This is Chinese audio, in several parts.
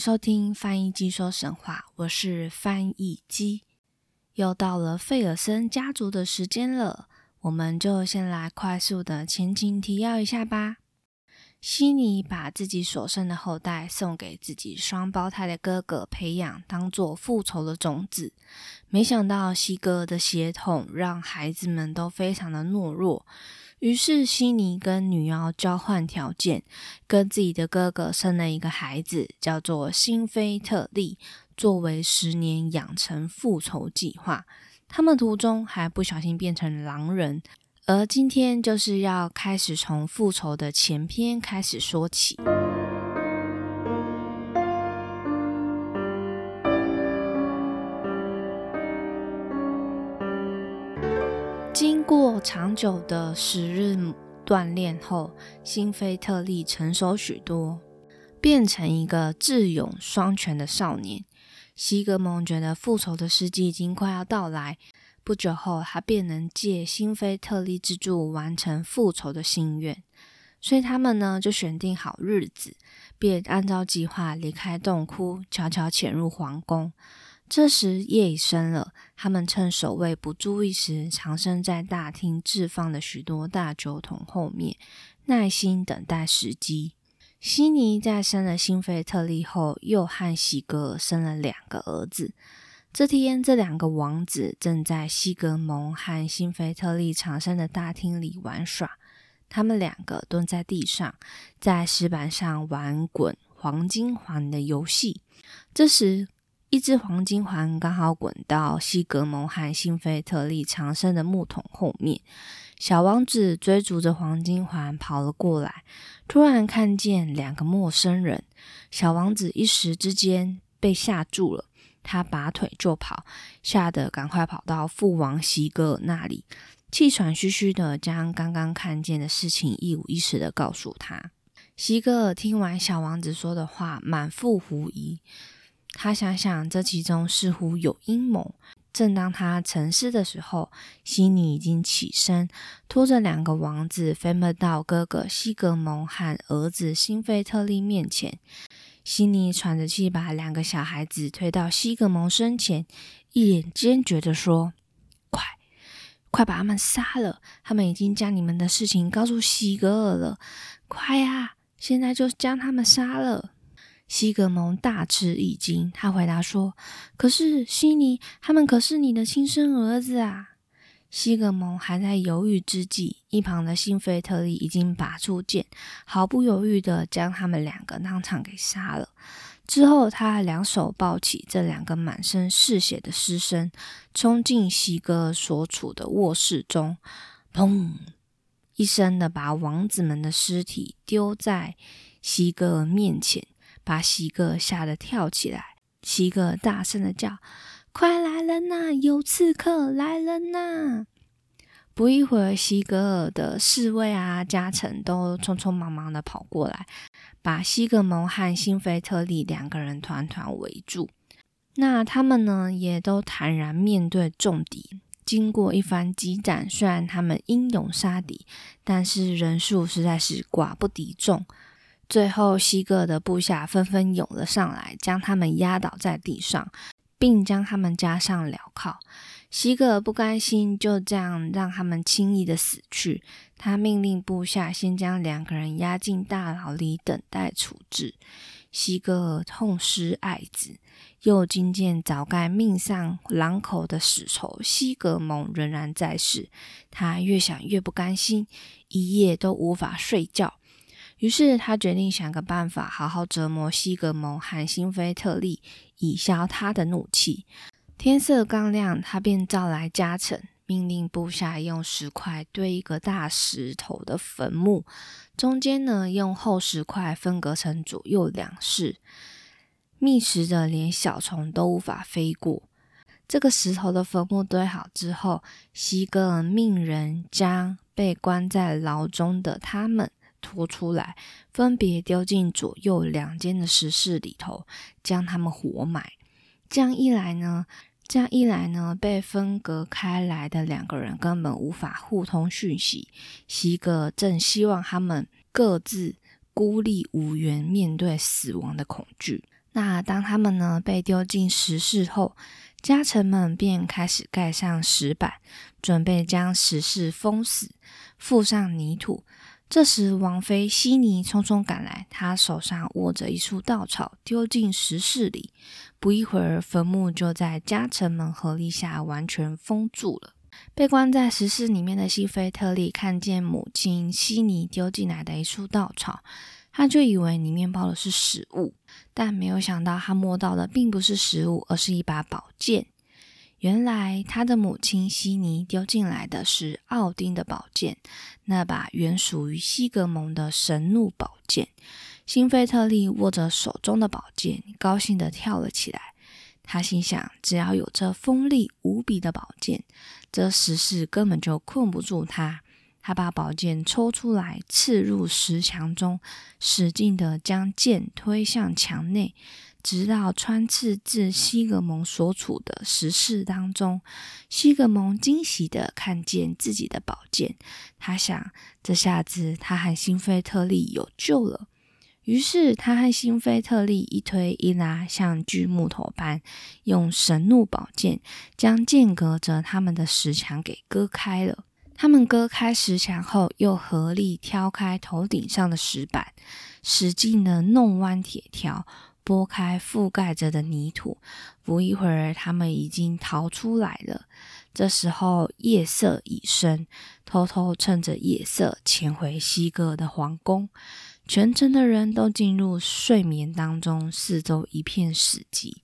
收听翻译机说神话，我是翻译机。又到了费尔森家族的时间了，我们就先来快速的前情提要一下吧。悉尼把自己所生的后代送给自己双胞胎的哥哥培养，当做复仇的种子。没想到西哥的血统让孩子们都非常的懦弱。于是，悉尼跟女妖交换条件，跟自己的哥哥生了一个孩子，叫做辛菲特利，作为十年养成复仇计划。他们途中还不小心变成狼人，而今天就是要开始从复仇的前篇开始说起。过长久的时日锻炼后，辛菲特利成熟许多，变成一个智勇双全的少年。西格蒙觉得复仇的时机已经快要到来，不久后他便能借辛菲特利之助完成复仇的心愿。所以他们呢就选定好日子，便按照计划离开洞窟，悄悄潜入皇宫。这时夜已深了，他们趁守卫不注意时，藏身在大厅置放的许多大酒桶后面，耐心等待时机。悉尼在生了辛菲特利后，又和西格生了两个儿子。这天，这两个王子正在西格蒙和辛菲特利藏身的大厅里玩耍。他们两个蹲在地上，在石板上玩滚黄金环的游戏。这时，一只黄金环刚好滚到西格蒙和辛菲特利藏身的木桶后面，小王子追逐着黄金环跑了过来，突然看见两个陌生人，小王子一时之间被吓住了，他拔腿就跑，吓得赶快跑到父王西格尔那里，气喘吁吁的将刚刚看见的事情一五一十的告诉他。西格尔听完小王子说的话，满腹狐疑。他想想，这其中似乎有阴谋。正当他沉思的时候，悉尼已经起身，拖着两个王子飞奔到哥哥西格蒙和儿子辛菲特利面前。悉尼喘着气，把两个小孩子推到西格蒙身前，一脸坚决地说：“快，快把他们杀了！他们已经将你们的事情告诉西格尔了。快呀，现在就将他们杀了！”西格蒙大吃一惊，他回答说：“可是，悉尼，他们可是你的亲生儿子啊！”西格蒙还在犹豫之际，一旁的辛菲特利已经拔出剑，毫不犹豫地将他们两个当场给杀了。之后，他两手抱起这两个满身是血的尸身，冲进西格尔所处的卧室中，砰一声的把王子们的尸体丢在西格尔面前。把西格吓得跳起来，西格大声的叫：“快来人呐！有刺客来人呐！”不一会儿，西格尔的侍卫啊、家臣都匆匆忙忙的跑过来，把西格蒙和辛菲特利两个人团团围住。那他们呢，也都坦然面对重敌。经过一番激战，虽然他们英勇杀敌，但是人数实在是寡不敌众。最后，西格的部下纷纷涌了上来，将他们压倒在地上，并将他们加上镣铐。西格不甘心就这样让他们轻易的死去，他命令部下先将两个人押进大牢里等待处置。西格痛失爱子，又惊见早该命丧狼口的死仇西格蒙仍然在世，他越想越不甘心，一夜都无法睡觉。于是他决定想个办法，好好折磨西格蒙和辛菲特利，以消他的怒气。天色刚亮，他便召来家臣，命令部下用石块堆一个大石头的坟墓，中间呢用厚石块分隔成左右两室。密实的连小虫都无法飞过。这个石头的坟墓堆好之后，西格尔命人将被关在牢中的他们拖出来，分别丢进左右两间的石室里头，将他们活埋。这样一来呢，这样一来呢，被分隔开来的两个人根本无法互通讯息。西格正希望他们各自孤立无援，面对死亡的恐惧。那当他们呢被丢进石室后，家臣们便开始盖上石板，准备将石室封死，覆上泥土。这时，王妃悉尼匆匆赶来，她手上握着一束稻草，丢进石室里。不一会儿，坟墓就在家臣们合力下完全封住了。被关在石室里面的西菲特利看见母亲悉尼丢进来的一束稻草。他就以为里面包的是食物，但没有想到他摸到的并不是食物，而是一把宝剑。原来他的母亲悉尼丢进来的是奥丁的宝剑，那把原属于西格蒙的神怒宝剑。辛菲特利握着手中的宝剑，高兴地跳了起来。他心想：只要有这锋利无比的宝剑，这石室根本就困不住他。他把宝剑抽出来，刺入石墙中，使劲地将剑推向墙内，直到穿刺至西格蒙所处的石室当中。西格蒙惊喜地看见自己的宝剑，他想：这下子他和辛菲特利有救了。于是他和辛菲特利一推一拉，像锯木头般，用神怒宝剑将间隔着他们的石墙给割开了。他们割开石墙后，又合力挑开头顶上的石板，使劲的弄弯铁条，拨开覆盖着的泥土。不一会儿，他们已经逃出来了。这时候，夜色已深，偷偷趁着夜色潜回西哥的皇宫。全城的人都进入睡眠当中，四周一片死寂。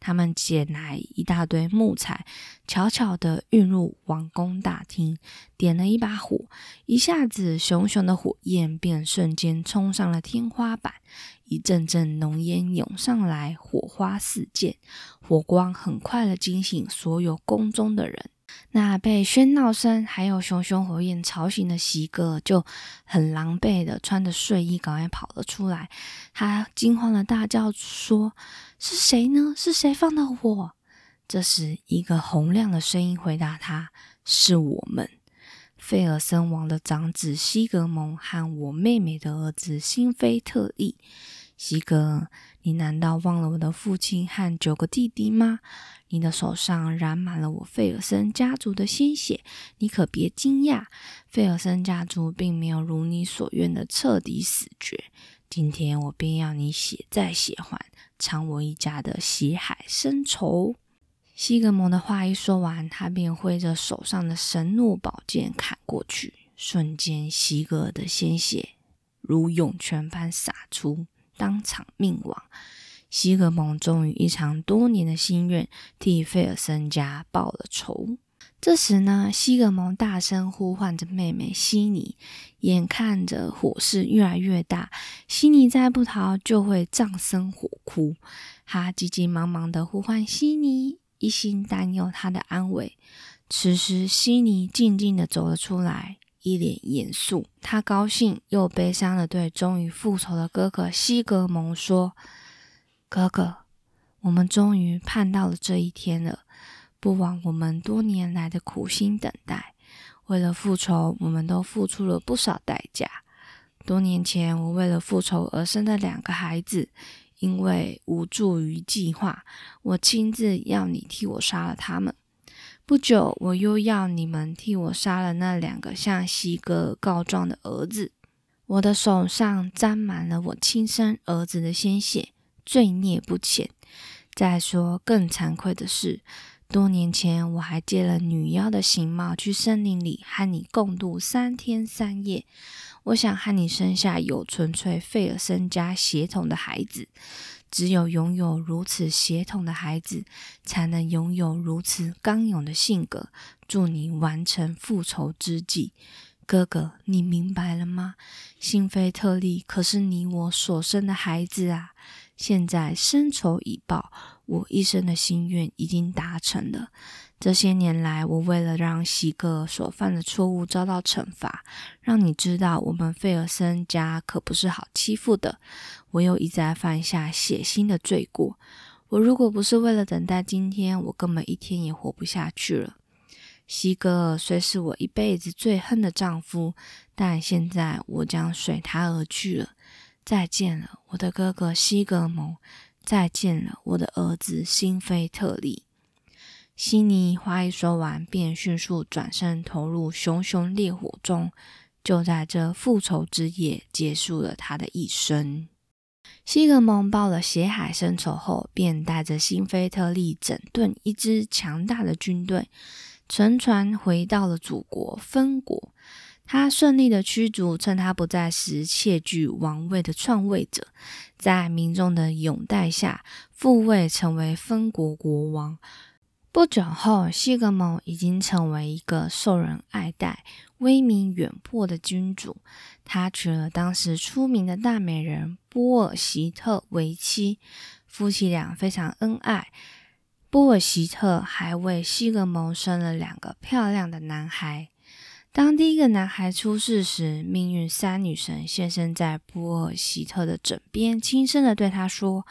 他们捡来一大堆木材，悄悄地运入王宫大厅，点了一把火，一下子熊熊的火焰便瞬间冲上了天花板，一阵阵浓烟涌上来，火花四溅，火光很快的惊醒所有宫中的人。那被喧闹声还有熊熊火焰吵醒的席哥，就很狼狈的穿着睡衣赶快跑了出来。他惊慌的大叫说：“是谁呢？是谁放的火？”这时，一个洪亮的声音回答他：“是我们，费尔森王的长子西格蒙和我妹妹的儿子辛菲特利。西格，你难道忘了我的父亲和九个弟弟吗？”你的手上染满了我费尔森家族的鲜血，你可别惊讶，费尔森家族并没有如你所愿的彻底死绝。今天我便要你血债血还，偿我一家的血海深仇。西格蒙的话一说完，他便挥着手上的神怒宝剑砍过去，瞬间，西格的鲜血如涌泉般洒出，当场命亡。西格蒙终于一场多年的心愿，替费尔森家报了仇。这时呢，西格蒙大声呼唤着妹妹悉尼，眼看着火势越来越大，悉尼再不逃就会葬身火窟。他急急忙忙的呼唤悉尼，一心担忧她的安危。此时，悉尼静静的走了出来，一脸严肃。他高兴又悲伤的对终于复仇的哥哥西格蒙说。哥哥，我们终于盼到了这一天了。不枉我们多年来的苦心等待。为了复仇，我们都付出了不少代价。多年前，我为了复仇而生的两个孩子，因为无助于计划，我亲自要你替我杀了他们。不久，我又要你们替我杀了那两个向西哥告状的儿子。我的手上沾满了我亲生儿子的鲜血。罪孽不浅。再说，更惭愧的是，多年前我还借了女妖的形貌去森林里和你共度三天三夜。我想和你生下有纯粹费尔森家血统的孩子。只有拥有如此血统的孩子，才能拥有如此刚勇的性格。祝你完成复仇之计，哥哥，你明白了吗？辛菲特例可是你我所生的孩子啊！现在深仇已报，我一生的心愿已经达成了。这些年来，我为了让西哥所犯的错误遭到惩罚，让你知道我们费尔森家可不是好欺负的，我又一再犯下血腥的罪过。我如果不是为了等待今天，我根本一天也活不下去了。西格尔虽是我一辈子最恨的丈夫，但现在我将随他而去了。再见了，我的哥哥西格蒙。再见了，我的儿子辛菲特利。悉尼话一说完，便迅速转身投入熊熊烈火中，就在这复仇之夜结束了他的一生。西格蒙报了血海深仇后，便带着辛菲特利整顿一支强大的军队。乘船回到了祖国芬国，他顺利的驱逐趁他不在时窃据王位的篡位者，在民众的拥戴下复位成为芬国国王。不久后，西格蒙已经成为一个受人爱戴、威名远播的君主。他娶了当时出名的大美人波尔希特为妻，夫妻俩非常恩爱。波尔希特还为西格蒙生了两个漂亮的男孩。当第一个男孩出世时，命运三女神现身在波尔希特的枕边，轻声的对他说：“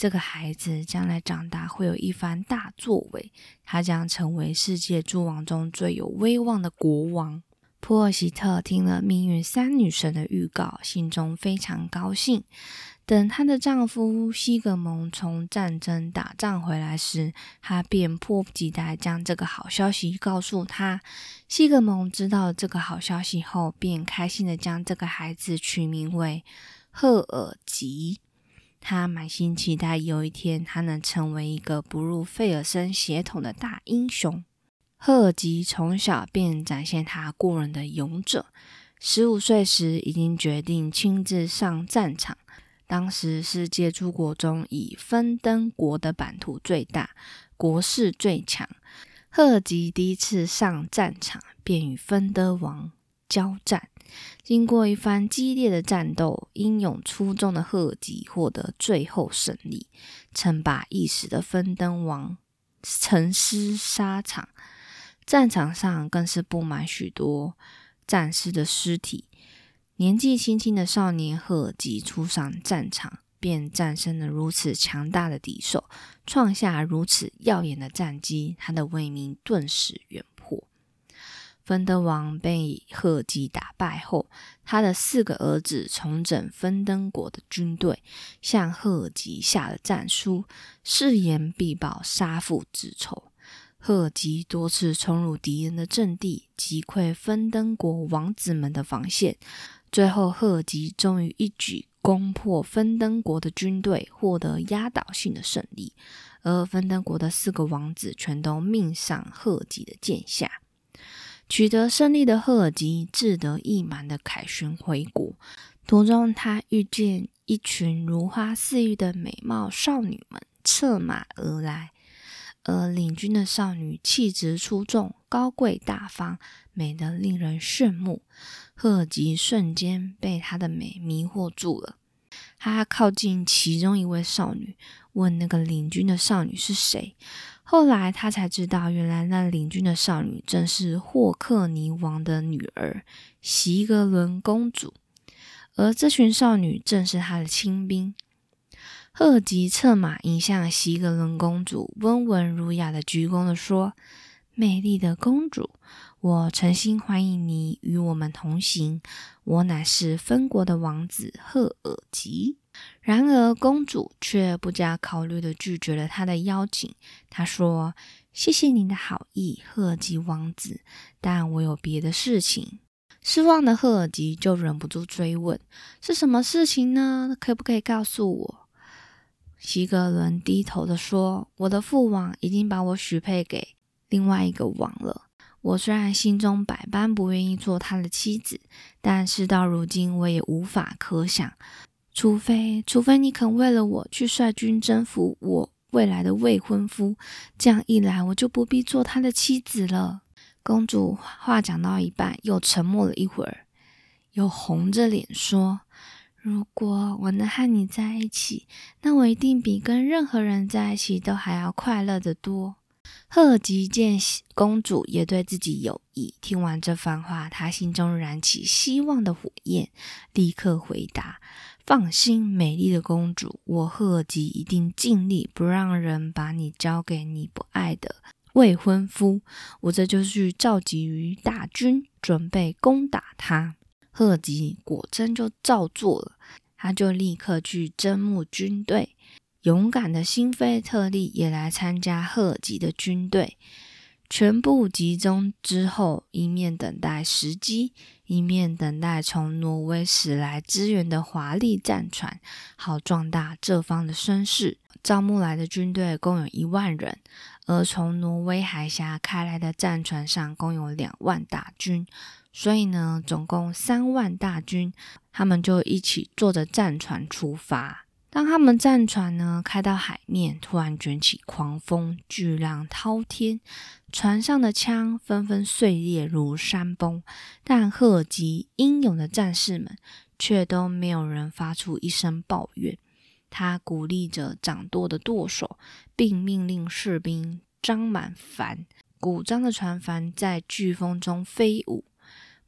这个孩子将来长大会有一番大作为，他将成为世界诸王中最有威望的国王。”普尔希特听了命运三女神的预告，心中非常高兴。等她的丈夫西格蒙从战争打仗回来时，她便迫不及待将这个好消息告诉他。西格蒙知道这个好消息后，便开心的将这个孩子取名为赫尔吉。他满心期待有一天他能成为一个不入费尔森血统的大英雄。赫尔吉从小便展现他过人的勇者，十五岁时已经决定亲自上战场。当时世界诸国中，以芬登国的版图最大，国势最强。赫尔吉第一次上战场，便与芬登王交战。经过一番激烈的战斗，英勇出众的赫尔吉获得最后胜利，称霸一时的芬登王沉尸沙场。战场上更是布满许多战士的尸体。年纪轻轻的少年赫尔吉初上战场，便战胜了如此强大的敌手，创下如此耀眼的战绩，他的威名顿时远芬登王被赫尔吉打败后，他的四个儿子重整芬登国的军队，向赫尔吉下了战书，誓言必报杀父之仇。赫尔吉多次冲入敌人的阵地，击溃芬登国王子们的防线。最后，赫尔吉终于一举攻破芬登国的军队，获得压倒性的胜利。而芬登国的四个王子全都命丧赫尔吉的剑下。取得胜利的赫尔吉志得意满的凯旋回国，途中他遇见一群如花似玉的美貌少女们策马而来，而领军的少女气质出众、高贵大方，美得令人炫目。赫尔吉瞬间被她的美迷惑住了。他靠近其中一位少女，问那个领军的少女是谁。后来他才知道，原来那领军的少女正是霍克尼王的女儿席格伦公主，而这群少女正是他的亲兵。赫吉策马迎向席格伦公主，温文儒雅的鞠躬的说：“美丽的公主。”我诚心欢迎你与我们同行。我乃是分国的王子赫尔吉。然而，公主却不加考虑的拒绝了他的邀请。她说：“谢谢您的好意，赫尔吉王子，但我有别的事情。”失望的赫尔吉就忍不住追问：“是什么事情呢？可不可以告诉我？”希格伦低头的说：“我的父王已经把我许配给另外一个王了。”我虽然心中百般不愿意做他的妻子，但事到如今，我也无法可想，除非，除非你肯为了我去率军征服我未来的未婚夫，这样一来，我就不必做他的妻子了。公主话讲到一半，又沉默了一会儿，又红着脸说：“如果我能和你在一起，那我一定比跟任何人在一起都还要快乐得多。赫吉见公主也对自己有意，听完这番话，他心中燃起希望的火焰，立刻回答：“放心，美丽的公主，我赫尔吉一定尽力不让人把你交给你不爱的未婚夫。我这就去召集于大军，准备攻打他。”赫尔吉果真就照做了，他就立刻去征募军队。勇敢的辛菲特利也来参加赫尔吉的军队，全部集中之后，一面等待时机，一面等待从挪威驶来支援的华丽战船，好壮大这方的声势。招募来的军队共有一万人，而从挪威海峡开来的战船上共有两万大军，所以呢，总共三万大军，他们就一起坐着战船出发。当他们战船呢开到海面，突然卷起狂风，巨浪滔天，船上的枪纷纷碎裂如山崩。但赫尔吉英勇的战士们却都没有人发出一声抱怨。他鼓励着掌舵的舵手，并命令士兵张满帆，鼓张的船帆在飓风中飞舞。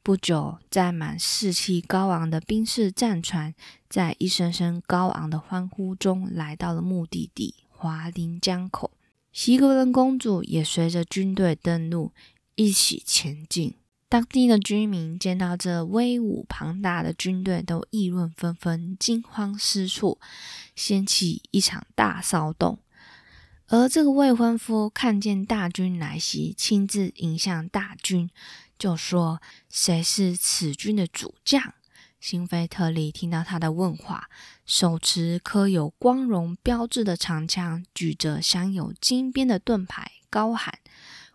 不久，载满士气高昂的兵士战船，在一声声高昂的欢呼中，来到了目的地华林江口。席格伦公主也随着军队登陆，一起前进。当地的居民见到这威武庞大的军队，都议论纷纷，惊慌失措，掀起一场大骚动。而这个未婚夫看见大军来袭，亲自迎向大军。就说谁是此军的主将？辛菲特利听到他的问话，手持刻有光荣标志的长枪，举着镶有金边的盾牌，高喊：“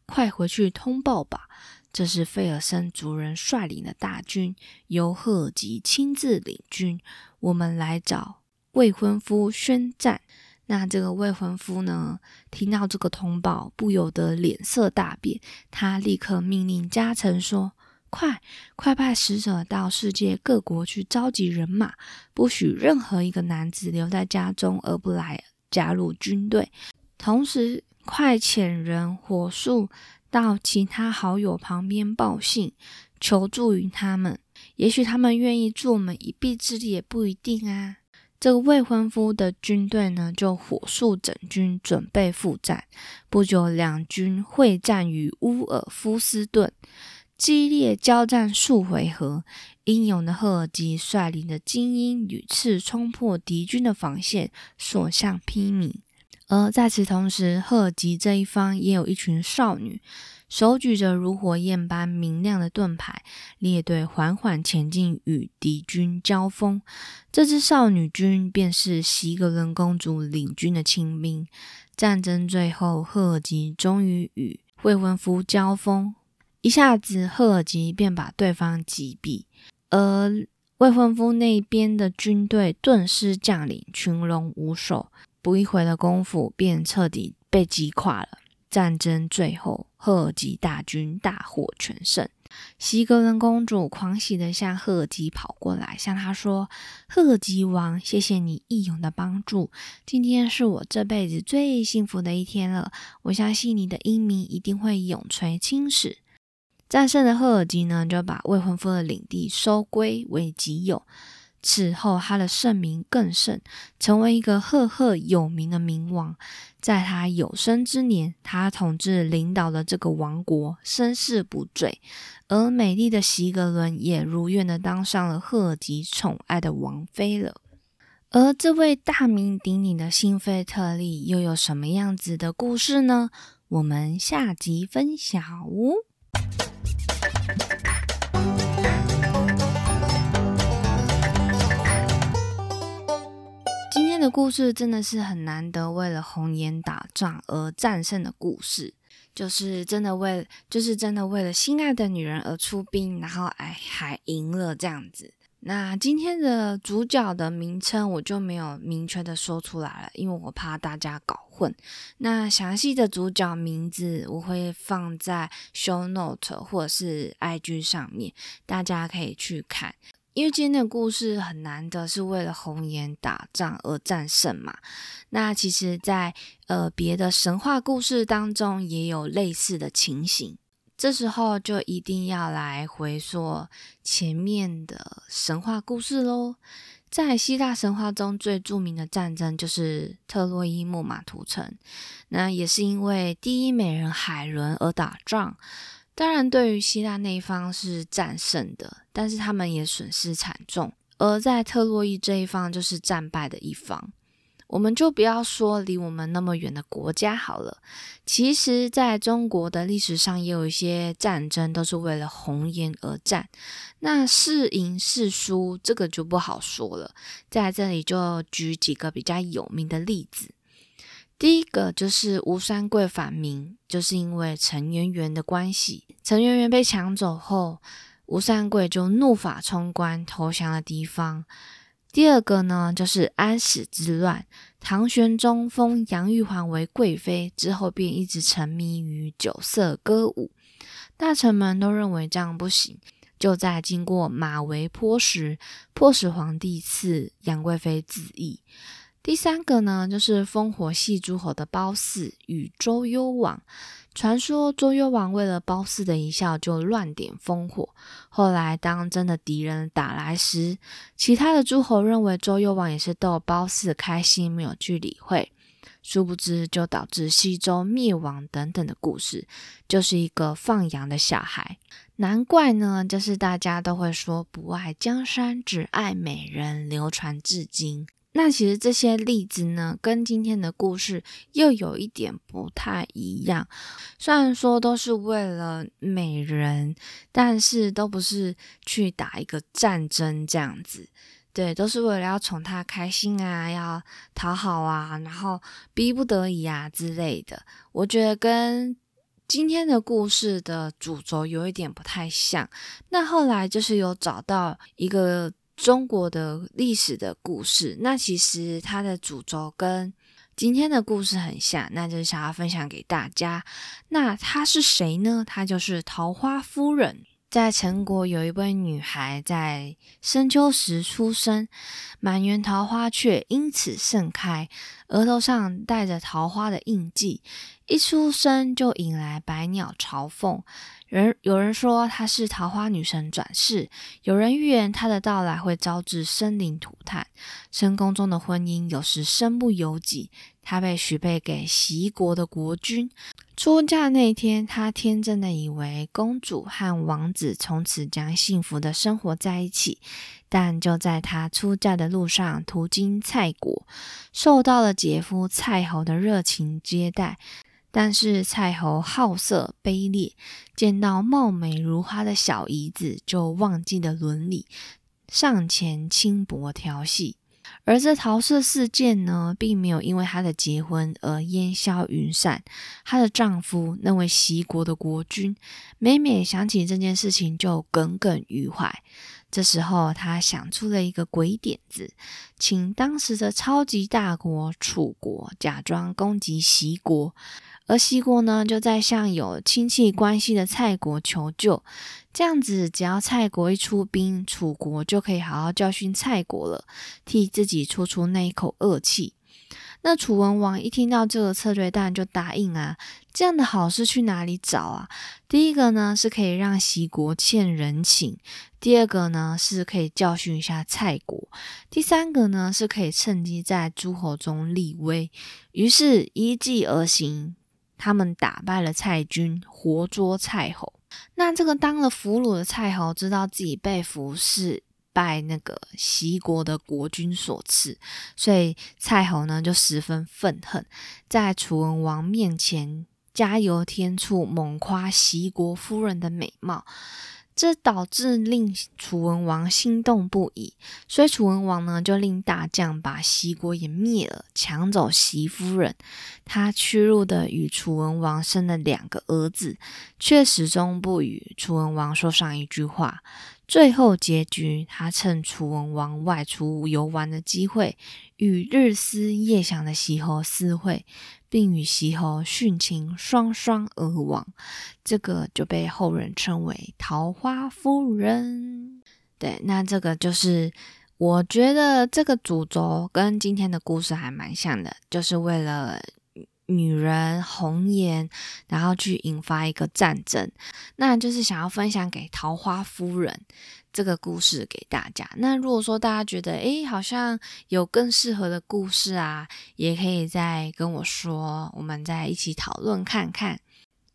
快回去通报吧！这是费尔森族人率领的大军，由赫吉亲自领军，我们来找未婚夫宣战。”那这个未婚夫呢？听到这个通报，不由得脸色大变。他立刻命令加成说：“快快派使者到世界各国去召集人马，不许任何一个男子留在家中而不来加入军队。同时，快遣人火速到其他好友旁边报信，求助于他们。也许他们愿意助我们一臂之力，也不一定啊。”这个未婚夫的军队呢，就火速整军，准备赴战。不久，两军会战于乌尔夫斯顿，激烈交战数回合。英勇的赫尔吉率领的精英屡次冲破敌军的防线，所向披靡。而在此同时，赫尔吉这一方也有一群少女。手举着如火焰般明亮的盾牌，列队缓缓前进，与敌军交锋。这支少女军便是席格伦公主领军的亲兵。战争最后，赫尔吉终于与未婚夫交锋，一下子赫尔吉便把对方击毙，而未婚夫那边的军队顿时将领群龙无首，不一会的功夫便彻底被击垮了。战争最后，赫尔吉大军大获全胜。西格伦公主狂喜地向赫尔吉跑过来，向他说：“赫尔吉王，谢谢你义勇的帮助，今天是我这辈子最幸福的一天了。我相信你的英名一定会永垂青史。”战胜的赫尔吉呢，就把未婚夫的领地收归为己有。此后，他的盛名更盛，成为一个赫赫有名的冥王。在他有生之年，他统治领导了这个王国身世不坠，而美丽的席格伦也如愿的当上了赫尔吉宠爱的王妃了。而这位大名鼎鼎的辛菲特利又有什么样子的故事呢？我们下集分享的故事真的是很难得，为了红颜打仗而战胜的故事，就是真的为，就是真的为了心爱的女人而出兵，然后哎还赢了这样子。那今天的主角的名称我就没有明确的说出来了，因为我怕大家搞混。那详细的主角名字我会放在 show note 或者是 IG 上面，大家可以去看。因为今天的故事很难得，是为了红颜打仗而战胜嘛。那其实，在呃别的神话故事当中，也有类似的情形。这时候就一定要来回溯前面的神话故事喽。在希腊神话中最著名的战争就是特洛伊木马屠城，那也是因为第一美人海伦而打仗。当然，对于希腊那一方是战胜的，但是他们也损失惨重。而在特洛伊这一方就是战败的一方。我们就不要说离我们那么远的国家好了。其实，在中国的历史上，也有一些战争都是为了红颜而战。那是赢是输，这个就不好说了。在这里就举几个比较有名的例子。第一个就是吴三桂反明，就是因为陈圆圆的关系。陈圆圆被抢走后，吴三桂就怒发冲冠，投降了敌方。第二个呢，就是安史之乱。唐玄宗封杨玉环为贵妃之后，便一直沉迷于酒色歌舞，大臣们都认为这样不行，就在经过马嵬坡时，迫使皇帝赐杨贵妃自缢。第三个呢，就是烽火戏诸侯的褒姒与周幽王。传说周幽王为了褒姒的一笑，就乱点烽火。后来当真的敌人打来时，其他的诸侯认为周幽王也是逗褒姒开心，没有去理会。殊不知就导致西周灭亡等等的故事，就是一个放羊的小孩。难怪呢，就是大家都会说不爱江山，只爱美人，流传至今。那其实这些例子呢，跟今天的故事又有一点不太一样。虽然说都是为了美人，但是都不是去打一个战争这样子。对，都是为了要宠她开心啊，要讨好啊，然后逼不得已啊之类的。我觉得跟今天的故事的主轴有一点不太像。那后来就是有找到一个。中国的历史的故事，那其实它的主轴跟今天的故事很像，那就是想要分享给大家。那她是谁呢？她就是桃花夫人。在陈国有一位女孩在深秋时出生，满园桃花却因此盛开，额头上带着桃花的印记，一出生就引来百鸟朝凤。人有人说她是桃花女神转世，有人预言她的到来会招致生灵涂炭，深宫中的婚姻有时身不由己。她被许配给齐国的国君。出嫁那天，她天真的以为公主和王子从此将幸福的生活在一起。但就在她出嫁的路上，途经蔡国，受到了姐夫蔡侯的热情接待。但是蔡侯好色卑劣，见到貌美如花的小姨子，就忘记了伦理，上前轻薄调戏。而这桃色事件呢，并没有因为她的结婚而烟消云散。她的丈夫那位齐国的国君，每每想起这件事情就耿耿于怀。这时候，他想出了一个鬼点子，请当时的超级大国楚国假装攻击齐国。而西国呢，就在向有亲戚关系的蔡国求救。这样子，只要蔡国一出兵，楚国就可以好好教训蔡国了，替自己出出那一口恶气。那楚文王一听到这个策略，当然就答应啊。这样的好事去哪里找啊？第一个呢，是可以让齐国欠人情；第二个呢，是可以教训一下蔡国；第三个呢，是可以趁机在诸侯中立威。于是依计而行。他们打败了蔡军，活捉蔡侯。那这个当了俘虏的蔡侯，知道自己被俘是拜那个齐国的国君所赐，所以蔡侯呢就十分愤恨，在楚文王面前加油添醋，猛夸齐国夫人的美貌。这导致令楚文王心动不已，所以楚文王呢就令大将把齐国也灭了，抢走齐夫人。他屈辱的与楚文王生了两个儿子，却始终不与楚文王说上一句话。最后结局，他趁楚文王外出游玩的机会，与日思夜想的齐侯私会。并与齐侯殉情双双而亡，这个就被后人称为桃花夫人。对，那这个就是我觉得这个主轴跟今天的故事还蛮像的，就是为了女人红颜，然后去引发一个战争，那就是想要分享给桃花夫人这个故事给大家。那如果说大家觉得诶好像有更适合的故事啊，也可以再跟我说，我们再一起讨论看看。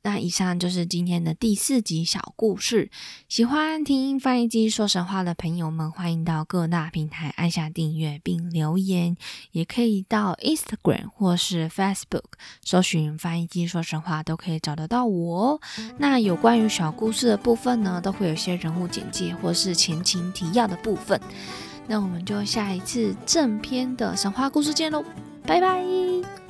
那以上就是今天的第四集小故事。喜欢听翻译机说神话的朋友们，欢迎到各大平台按下订阅并留言，也可以到 Instagram 或是 Facebook 搜寻翻译机说神话，都可以找得到我。那有关于小故事的部分呢，都会有些人物简介或是前情提要的部分。那我们就下一次正片的神话故事见喽，拜拜。